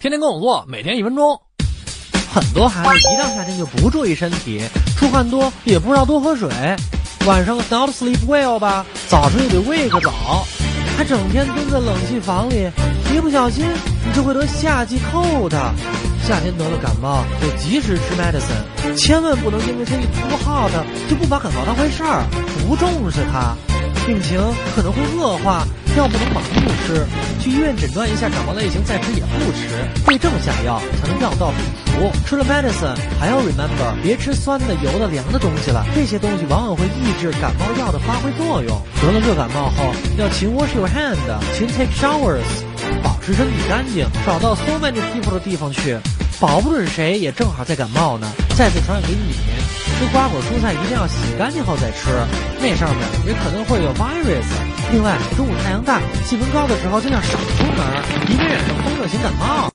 天天跟我做，每天一分钟。很多孩子一到夏天就不注意身体，出汗多，也不知道多喝水，晚上 not sleep well 吧，早上又得喂个早，还整天蹲在冷气房里，一不小心你就会得夏季 cold。夏天得了感冒，得及时吃 medicine，千万不能因为天气 too hot 就不把感冒当回事儿，不重视它。病情可能会恶化，药不能盲目吃，去医院诊断一下感冒类型再吃也不迟，对症下药才能药到病除。吃了 medicine 还要 remember，别吃酸的、油的、凉的东西了，这些东西往往会抑制感冒药的发挥作用。得了热感冒后要勤 wash your hand，勤 take showers，保持身体干净，少到 so many people 的地方去，保不准谁也正好在感冒呢，再次传染给你。吃瓜果蔬菜一定要洗干净后再吃，那上面也可能会有 virus。另外，中午太阳大、气温高的时候尽量少出门，以免染上风热型感冒。